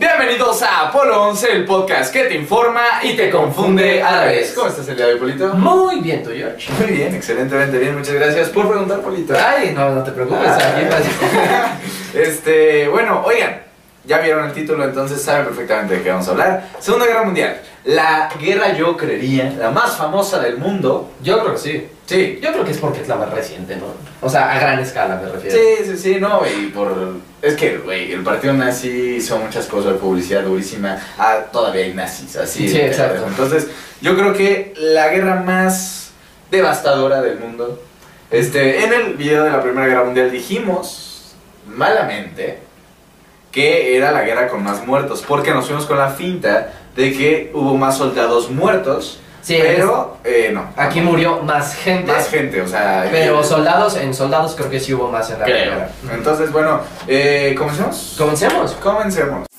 Bienvenidos a Apolo 11, el podcast que te informa y te confunde a la vez. ¿Cómo estás el día de hoy, Polito? Muy bien, tú, George. Muy bien, excelentemente bien. Muchas gracias por preguntar, Polito. Ay, no, no te preocupes. Ah. aquí Este, bueno, oigan, ya vieron el título, entonces saben perfectamente de qué vamos a hablar. Segunda Guerra Mundial. La guerra, yo creería, la más famosa del mundo. Yo creo que sí. Sí. Yo creo que es porque es la más reciente, ¿no? O sea, a gran escala me refiero. Sí, sí, sí, no, y por... Es que, güey, el partido nazi hizo muchas cosas de publicidad durísima. Ah, todavía hay nazis, así. Sí, exacto. Entonces, yo creo que la guerra más devastadora del mundo... Este, en el video de la Primera Guerra Mundial dijimos, malamente, que era la guerra con más muertos, porque nos fuimos con la finta de que hubo más soldados muertos, Sí, pero eh, no. Aquí murió más gente. Más gente, o sea... Pero eh, soldados, en soldados creo que sí hubo más en la Creo. guerra. Entonces, bueno, eh, ¿comencemos? Comencemos. Comencemos.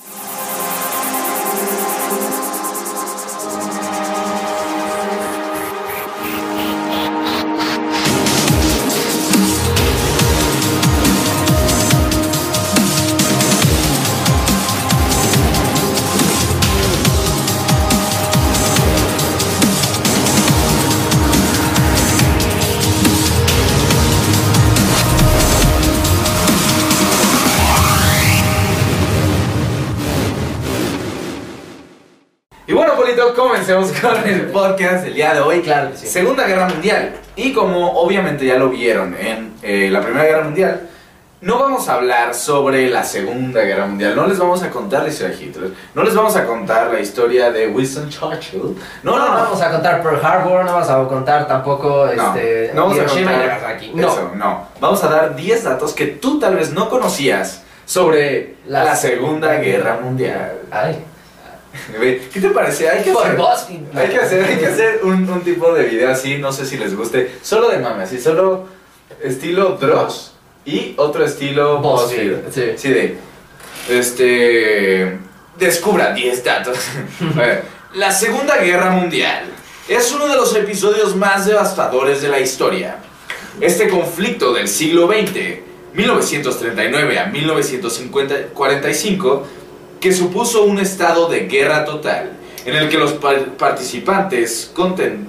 Comencemos con el podcast del día de hoy. Claro que sí. Segunda Guerra Mundial. Y como obviamente ya lo vieron en eh, la Primera Guerra Mundial, no vamos a hablar sobre la Segunda Guerra Mundial. No les vamos a contar la historia de Hitler. No les vamos a contar la historia de Winston Churchill. No, no, vamos a contar Pearl Harbor, no vamos a contar tampoco No, este, no vamos a Hiroshima y contar Nagasaki. No. Eso, no. Vamos a dar 10 datos que tú tal vez no conocías sobre la, La Segunda Guerra Mundial. Ay, ¿Qué te parece? Hay que por hacer, hay que hacer, hay que hacer un, un tipo de video así, no sé si les guste, solo de mame, así, solo estilo Dross y otro estilo BuzzFeed, sí. Sí, de, este, descubra 10 datos. La Segunda Guerra Mundial es uno de los episodios más devastadores de la historia. Este conflicto del siglo XX, 1939 a 1945, que supuso un estado de guerra total, en el que los par- participantes conten...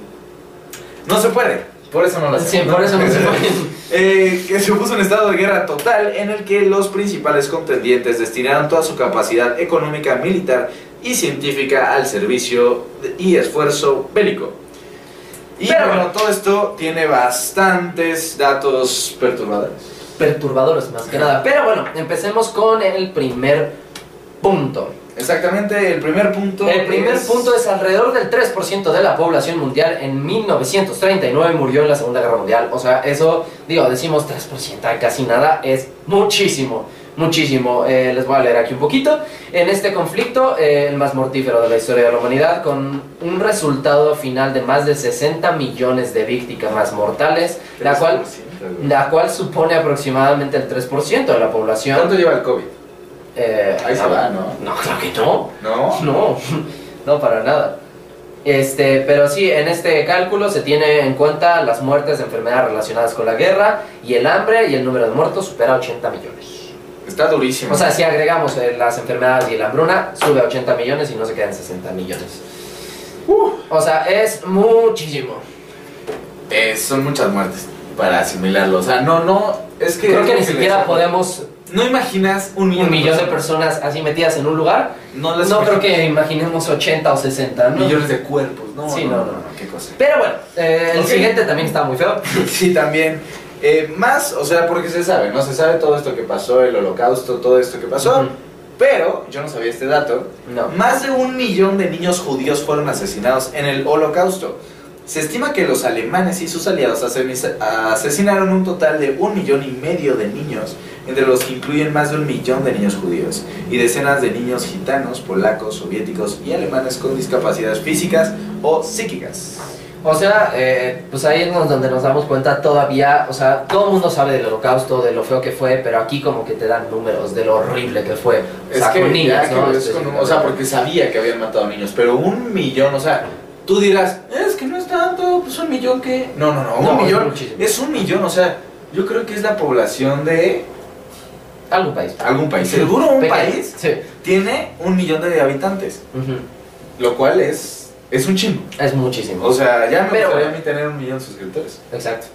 No se puede, por eso no lo Sí, por eso no se puede. Eh, que supuso un estado de guerra total en el que los principales contendientes destinaron toda su capacidad económica, militar y científica al servicio y esfuerzo bélico. Y Pero- bueno, todo esto tiene bastantes datos perturbadores. Perturbadores más que nada. Pero bueno, empecemos con el primer punto. Exactamente, el primer punto. El primer es- punto es alrededor del 3% de la población mundial en 1939 murió en la Segunda Guerra Mundial. O sea, eso, digo, decimos 3%, casi nada, es muchísimo, muchísimo. Eh, les voy a leer aquí un poquito. En este conflicto, eh, el más mortífero de la historia de la humanidad, con un resultado final de más de 60 millones de víctimas mortales, la cual, 3%, güey. la cual supone aproximadamente el 3% de la población. ¿Cuánto lleva el COVID? Eh, Ahí se va, ¿no? No, claro que no. ¿No? No, no para nada. Este, pero sí, en este cálculo se tiene en cuenta las muertes de enfermedades relacionadas con la guerra y el hambre y el número de muertos supera 80 millones. Está durísimo. O sea, si agregamos eh, las enfermedades y la hambruna, sube a 80 millones y no se quedan 60 millones. O sea, es muchísimo. Eh, son muchas muertes para asimilarlo. O sea, no, no. Es que. Creo que ni siquiera podemos No imaginas un millón, un millón de personas así metidas en un lugar. No, las No creo que imaginemos 80 o 60, ¿no? Millones de cuerpos. No, Sí, no, no, no. Qué cosa. Pero bueno, eh, el siguiente también está muy feo. Sí, también. Eh, más, o sea, porque se sabe, ¿no? Se sabe todo esto que pasó, el holocausto, todo esto que pasó. Pero, yo no sabía este dato, No. más de un millón de niños judíos fueron asesinados en el holocausto. Se estima que los alemanes y sus aliados asesinaron un total de un millón y medio de niños, entre los que incluyen más de un millón de niños judíos, y decenas de niños gitanos, polacos, soviéticos y alemanes con discapacidades físicas o psíquicas. O sea, eh, pues ahí es donde nos damos cuenta todavía, o sea, todo el mundo sabe del holocausto, de lo feo que fue, pero aquí como que te dan números de lo horrible que fue. O sea, con niños, ya que ¿no? es con- o sea, porque sabía que habían matado niños, pero un millón, o sea, tú dirás, es que no es tanto, pues un millón que... No, no, no, un No, millón es un millón, o sea, yo creo que es la población de Algún país. Algún país. Seguro un país Sí. tiene un millón de habitantes. Lo cual es, es un chingo. Es muchísimo. O sea, ya me Pero- gustaría a mí tener un millón de suscriptores. Exacto.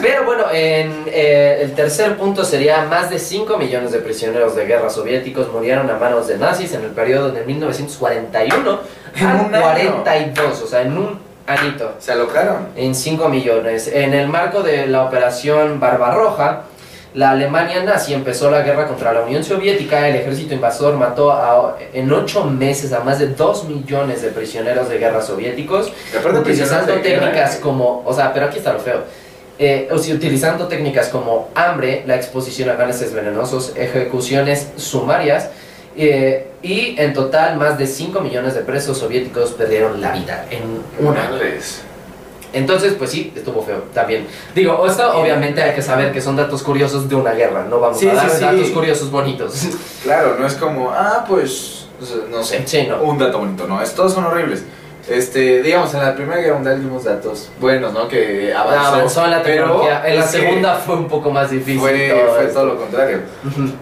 Pero bueno, en, eh, el tercer punto sería más de 5 millones de prisioneros de guerra soviéticos murieron a manos de nazis en el periodo de 1941 En al un año. 42, o sea, en un añito. Se alocaron. En 5 millones. En el marco de la operación Barbarroja, la Alemania nazi empezó la guerra contra la Unión Soviética. El ejército invasor mató a- en 8 meses a más de 2 millones de prisioneros de guerra soviéticos utilizando de guerra, técnicas ¿eh? como, o sea, pero aquí está lo feo. Eh, o sea, utilizando técnicas como hambre, la exposición a gases venenosos, ejecuciones sumarias, eh, y en total más de 5 millones de presos soviéticos perdieron la vida en un año. Madres. Entonces, pues sí, estuvo feo también. Digo, esto obviamente hay que saber que son datos curiosos de una guerra, no vamos Sí, a dar sí, sí. datos curiosos bonitos. Claro, no es como, ah, pues, no sé. No. Un dato bonito, no, es, todos son horribles. Este, digamos, en la Primera Guerra Mundial dimos datos buenos, ¿no? Que avanzó. Avanzó la pero tecnología. En la segunda fue un poco más difícil. Fue, todo fue todo lo contrario.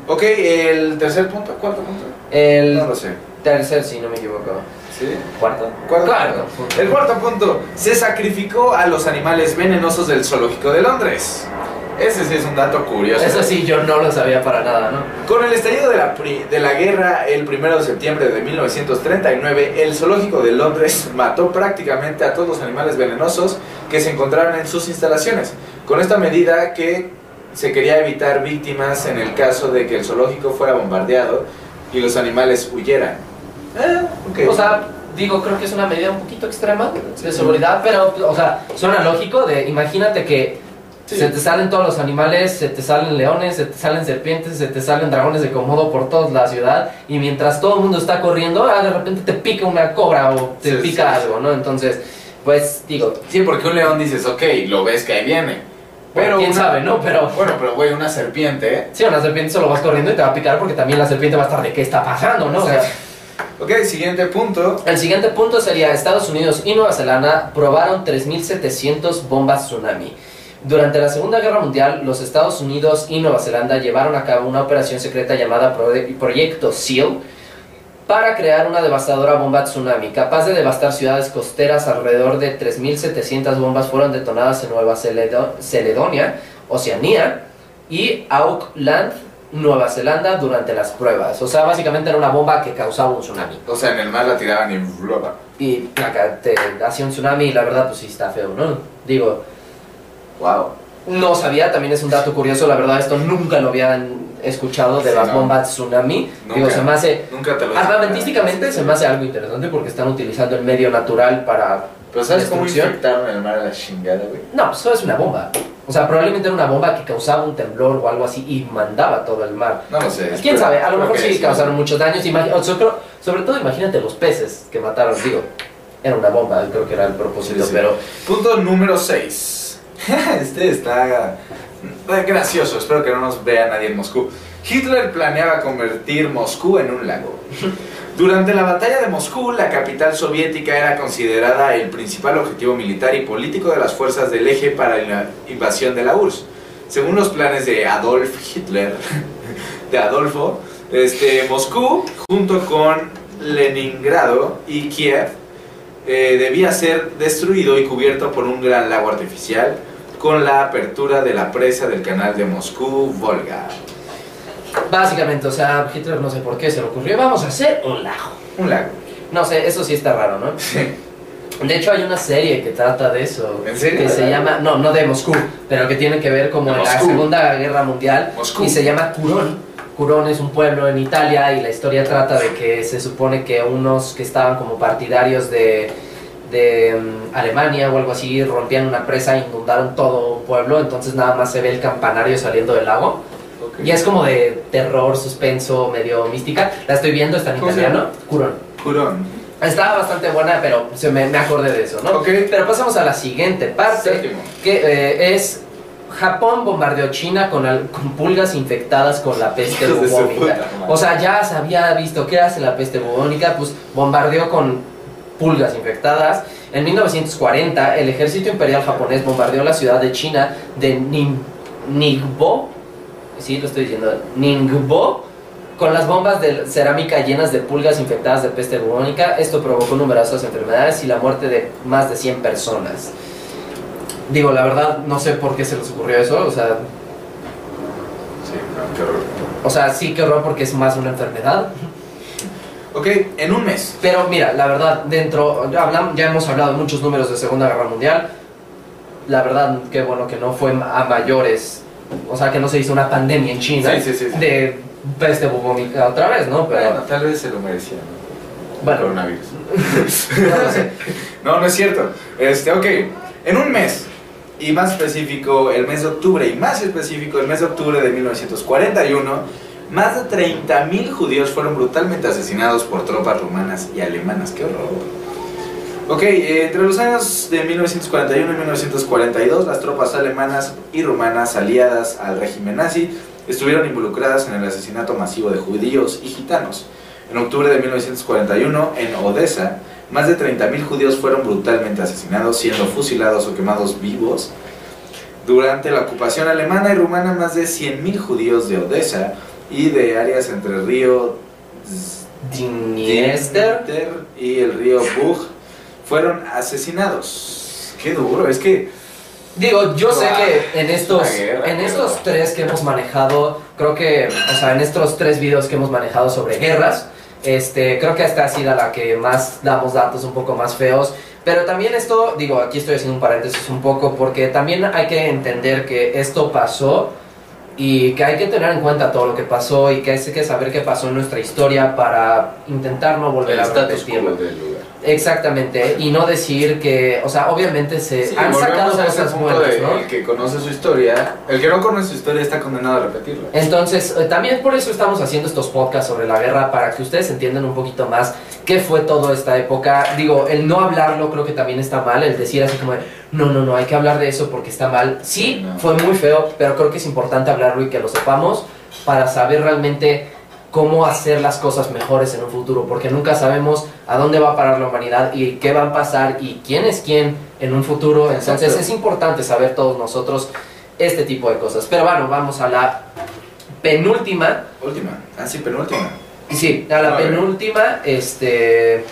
Ok, el tercer punto, cuarto punto. El No lo sé. tercer, si no me equivoco. ¿Sí? ¿Cuarto? Cuarto Cuarto. El cuarto punto, se sacrificó a los animales venenosos del zoológico de Londres. Ese sí es un dato curioso. Eso sí, yo no lo sabía para nada, ¿no? Con el estallido de la, pri- de la guerra el 1 de septiembre de 1939, el zoológico de Londres mató prácticamente a todos los animales venenosos que se encontraban en sus instalaciones. Con esta medida que se quería evitar víctimas en el caso de que el zoológico fuera bombardeado y los animales huyeran. Eh, ok. O sea, digo, creo que es una medida un poquito extrema de seguridad, pero, o sea, suena lógico de, imagínate que Sí. se te salen todos los animales, se te salen leones, se te salen serpientes, se te salen dragones de Komodo por toda la ciudad, y mientras todo el mundo está corriendo, ah, de repente te pica una cobra o te Sí, pica sí, algo, ¿no? Entonces, pues, digo, Sí, porque un león dices, ok, lo ves que ahí viene. pero quién una- sabe, ¿no? Pero... Bueno, pero güey, una serpiente, Sí, una serpiente solo vas corriendo y te va a picar porque también la serpiente va a estar de qué está pasando, ¿no? O sea, Ok, siguiente punto. el siguiente punto sería Estados Unidos y Nueva Zelanda probaron 3.700 bombas tsunami. Durante la Segunda Guerra Mundial, los Estados Unidos y Nueva Zelanda llevaron a cabo una operación secreta llamada Pro- Proyecto SEAL para crear una devastadora bomba tsunami capaz de devastar ciudades costeras. Alrededor de 3.700 bombas fueron detonadas en Nueva Celedo- Caledonia, Oceanía y Auckland, Nueva Zelanda durante las pruebas. O sea, básicamente era una bomba que causaba un tsunami. O sea, en el mar la tiraban y bloba. Y placa, te hacía un tsunami y la verdad pues sí está feo, ¿no? Digo, Wow. no sabía, también es un dato curioso, la verdad esto nunca lo habían escuchado de Sí, las no. bombas tsunami. Digo, se me hace... Nunca te lo Armamentísticamente se me hace algo interesante porque están utilizando el medio natural para... Pero ¿sabes cómo infectaron el mar a la chingada, güey? No, pues eso es una bomba. O sea, probablemente era una bomba que causaba un temblor o algo así y mandaba todo el mar. No lo sé. ¿Quién espero- sabe? A lo mejor sí causaron muchos daños. sobre, sobre todo imagínate los peces que mataron, digo. Era una bomba, creo que era el propósito, Sí, sí. pero... Punto número 6. este está eh, gracioso. Espero que no nos vea nadie en Moscú. Hitler planeaba convertir Moscú en un lago. Durante la batalla de Moscú, la capital soviética era considerada el principal objetivo militar y político de las fuerzas del eje para la invasión de la URSS. Según los planes de Adolf Hitler, de Adolfo, este, Moscú, junto con Leningrado y Kiev, eh, debía ser destruido y cubierto por un gran lago artificial con la apertura de la presa del canal de Moscú-Volga. Básicamente, o sea, Hitler no sé por qué se le ocurrió, vamos a hacer un lago. Un lago. No sé, eso sí está raro, ¿no? Sí. De hecho, hay una serie que trata de eso. ¿En serio? Que se llama, no, no de Moscú, pero que tiene que ver como en la. Segunda Guerra Mundial. Moscú. Y se llama Curón. Curón es un pueblo en Italia y la historia trata de que se supone que unos que estaban como partidarios de, de mm, Alemania o algo así rompían una presa e inundaron todo un pueblo. Entonces nada más se ve el campanario saliendo del lago. Y es como de terror, suspenso, medio mística. La estoy viendo, está en ¿Cómo se italiano. Curón. Curón. Estaba bastante buena, pero se me, me acordé de eso, ¿no? Ok. Pero pasamos a la siguiente parte, Séptimo. que eh, es Japón bombardeó China con, al- con pulgas infectadas con la peste bubónica. O sea, ya se había visto qué hace la peste bubónica, pues bombardeó con pulgas infectadas. En 1940, el ejército imperial japonés bombardeó la ciudad de China de Nin- Ningbo, sí, lo estoy diciendo, Ningbo, con las bombas de cerámica llenas de pulgas infectadas de peste bubónica. Esto provocó numerosas enfermedades y la muerte de más de 100 personas. Digo, la verdad, no sé por qué se les ocurrió eso, o sea, Sí, no, qué horror. o sea, sí que horror porque es más una enfermedad. Ok, en un mes. Pero mira, la verdad, dentro, ya, hablam- ya hemos hablado de muchos números de Segunda Guerra Mundial. La verdad, qué bueno que no fue a mayores, o sea, que no se hizo una pandemia en China Sí, sí, sí, sí. de peste bubónica otra vez, ¿no? Pero, Bueno, tal vez se lo merecía, ¿no? bueno, Coronavirus. no lo sé. No, no es cierto. Este, ok, en un mes, y más específico el mes de octubre, y más específico el mes de octubre de 1941, más de 30.000 judíos fueron brutalmente asesinados por tropas rumanas y alemanas. ¡Qué horror! Ok, entre los años de 1941 y 1942, las tropas alemanas y rumanas aliadas al régimen nazi estuvieron involucradas en el asesinato masivo de judíos y gitanos. En octubre de 1941, en Odessa, más de 30.000 judíos fueron brutalmente asesinados, siendo fusilados o quemados vivos. Durante la ocupación alemana y rumana, más de 100.000 judíos de Odessa y de áreas entre el río Dniester. Y el río Bug fueron asesinados. Qué duro, es que Digo, yo sé Ah, que en estos, guerra, en estos tres que hemos manejado, creo que, o sea, en estos tres videos que hemos manejado sobre guerras, este, creo que esta ha sido la que más damos datos un poco más feos. Pero también esto, digo, aquí estoy haciendo un paréntesis un poco, porque también hay que entender que esto pasó y que hay que tener en cuenta todo lo que pasó y que hay que saber qué pasó en nuestra historia para intentar no volver el a repetirlo. Exactamente, y no decir que, o sea, obviamente se Sí, han sacado cosas buenas, de ¿no? El que conoce su historia, el que no conoce su historia está condenado a repetirla. Entonces, eh, también por eso estamos haciendo estos podcasts sobre la guerra, para que ustedes entiendan un poquito más qué fue toda esta época. Digo, el no hablarlo creo que también está mal, el decir así como, no, no, no, hay que hablar de eso porque está mal. Sí, No. fue muy feo, pero creo que es importante hablarlo y que lo sepamos para saber realmente cómo hacer las cosas mejores en un futuro, porque nunca sabemos a dónde va a parar la humanidad y qué va a pasar y quién es quién en un futuro. Entonces Exacto. es importante saber todos nosotros este tipo de cosas. Pero bueno, vamos a la penúltima. Última, ah sí, penúltima. Sí, a la A ver. penúltima, este,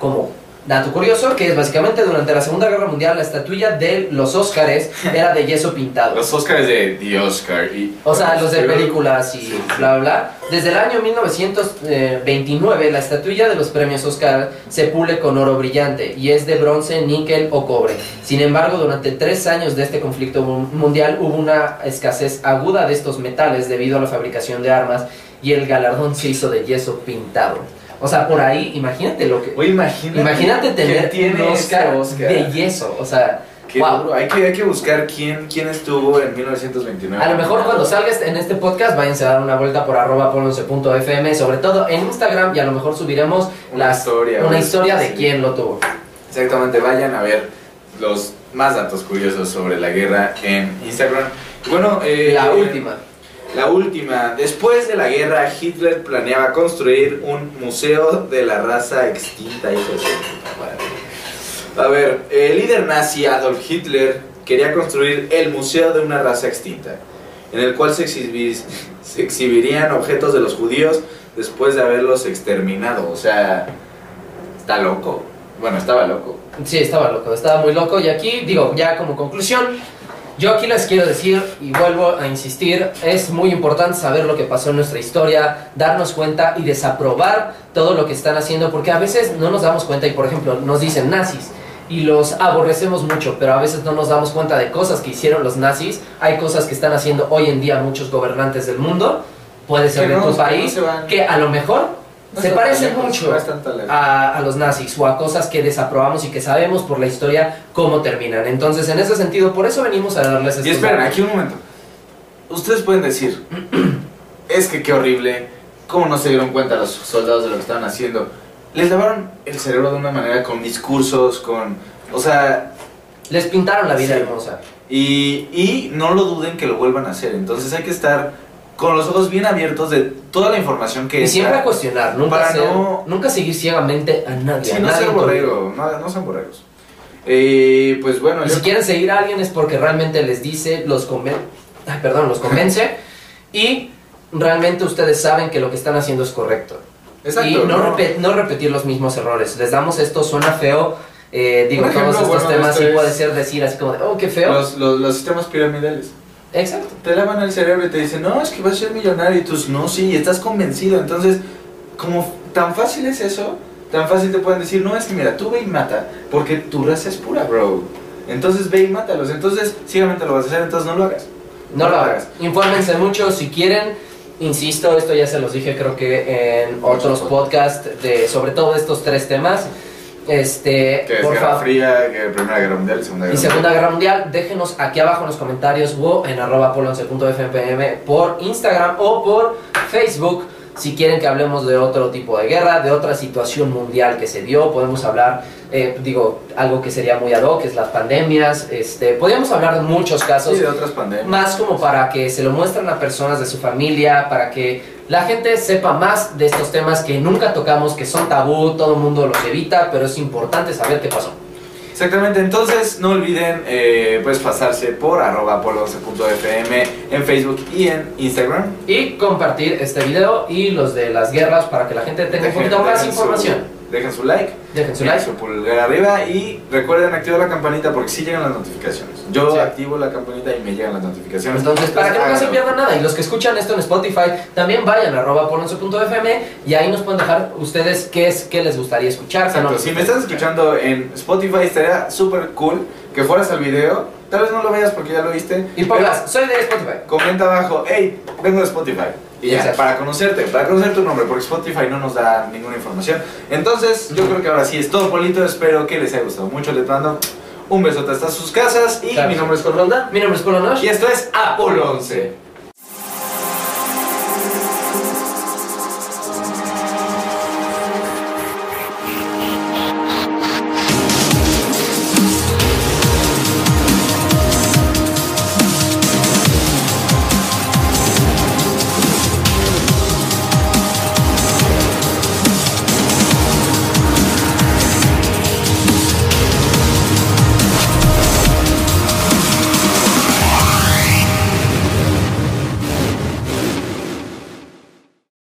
como dato curioso, que es básicamente durante la Segunda Guerra Mundial la estatuilla de los Óscares era de yeso pintado. Los Oscars de The Oscar y... O sea, los de películas y bla, bla, bla. Desde el año 1929, la estatuilla de los premios Oscar se pule con oro brillante y es de bronce, níquel o cobre. Sin embargo, durante tres años de este conflicto mu- mundial hubo una escasez aguda de estos metales debido a la fabricación de armas y el galardón se hizo de yeso pintado. O sea, por ahí, imagínate lo que... Oye, imagínate. Imagínate tener ¿quién un Oscar, de yeso, o sea... Qué wow. duro. Hay que, hay que buscar quién, quién estuvo en 1929. A lo mejor cuando salgas en este podcast, váyanse a dar una vuelta por arroba pononce.fm, sobre todo en Instagram, y a lo mejor subiremos Una las- historia, una historia de Sí. quién lo tuvo. Exactamente, vayan a ver los más datos curiosos sobre la guerra en Instagram. Bueno, eh, La eh, última. La última. Después de la guerra, Hitler planeaba construir un museo de la raza extinta. A ver, el líder nazi Adolf Hitler quería construir el museo de una raza extinta, en el cual se, se exhibirían objetos de los judíos después de haberlos exterminado. O sea, está loco. Bueno, estaba loco. Sí, estaba loco, estaba muy loco. Y aquí, digo, ya como conclusión, yo aquí les quiero decir, y vuelvo a insistir, es muy importante saber lo que pasó en nuestra historia, darnos cuenta y desaprobar todo lo que están haciendo, porque a veces no nos damos cuenta y, por ejemplo, nos dicen nazis. Y los aborrecemos mucho, pero a veces no nos damos cuenta de cosas que hicieron los nazis. Hay cosas que están haciendo hoy en día muchos gobernantes del mundo. Puede ser Que de no, tu que no país, que a lo mejor se parecen mucho a, a los nazis o a cosas que desaprobamos y que sabemos por la historia cómo terminan. Entonces, en ese sentido, por eso venimos a darles estos Y esperen, datos. aquí un momento. Ustedes pueden decir, es que qué horrible, cómo no se dieron cuenta los soldados de lo que estaban haciendo. Les lavaron el cerebro de una manera con discursos, con... O sea, Les pintaron la vida Sí. hermosa. y, y no lo duden que lo vuelvan a hacer. Entonces hay que estar con los ojos bien abiertos de toda la información que Y siempre a cuestionar, nunca, Para ser- no- nunca seguir ciegamente a nadie. Sí, a no nadie vida. borregos, no, no sean borregos. Eh, pues bueno, Y si quieren seguir a alguien es porque realmente les dice, los convence, perdón, los convence. y realmente ustedes saben que lo que están haciendo es correcto. Exacto. y no, ¿no? repe- no repetir los mismos errores. Les damos esto, suena feo. eh, digo, ejemplo, todos estos bueno, temas sí es- puede ser decir así como de, oh, qué feo. Los, los, los sistemas piramidales. Exacto. Te lavan el cerebro y te dicen, no, es que vas a ser millonario. Y tú, no, sí, estás convencido. Entonces, como tan fácil es eso, tan fácil te pueden decir, no, es que mira, tú ve y mata, porque tu raza es pura, bro. Entonces ve y mátalos. Entonces, ciegamente lo vas a hacer, entonces no lo hagas. No lo hagas. Infórmense mucho si quieren. Insisto, esto ya se los dije creo que en otros podcasts de sobre todo estos tres temas. Este, Que es por Guerra. Fría, que Primera Guerra Mundial y Segunda Guerra Y Segunda Mundial. Guerra Mundial, déjenos aquí abajo en los comentarios o en arroba polo11.fmpm por Instagram o por Facebook si quieren que hablemos de otro tipo de guerra, de otra situación mundial que se dio, podemos hablar, eh, digo, algo que sería muy ad hoc, es las pandemias, este, podríamos hablar de muchos casos, Sí, de otras pandemias. más como para que se lo muestren a personas de su familia, para que la gente sepa más de estos temas que nunca tocamos, que son tabú, todo el mundo los evita, pero es importante saber qué pasó. Exactamente, entonces no olviden eh, pues pasarse por arroba polo11.fm en Facebook y en Instagram. Y compartir este video y los de las guerras para que la gente tenga un poquito más información. Dejen su like, Dejen su like. su pulgar arriba y recuerden activar la campanita porque sí llegan las notificaciones. Yo Sí. activo la campanita y me llegan las notificaciones. Entonces, para que no se pierdan nada, y los que escuchan esto en Spotify, también vayan a arroba polonce.fm y ahí nos pueden dejar ustedes qué es qué les gustaría escuchar. no si me estás escuchando en Spotify estaría súper cool que fueras al video. Tal vez no lo veas porque ya lo viste. Y pongas, soy de Spotify. comenta abajo, hey, vengo de Spotify. Y ya, para conocerte, para conocer tu nombre, porque Spotify no nos da ninguna información. Entonces, yo creo que ahora sí es todo, Polito. Espero que les haya gustado mucho. Les mando un besote hasta sus casas. Y Claro. mi nombre es Corrolda. Mi nombre es Polo Nosh. Y esto es Apolo 11.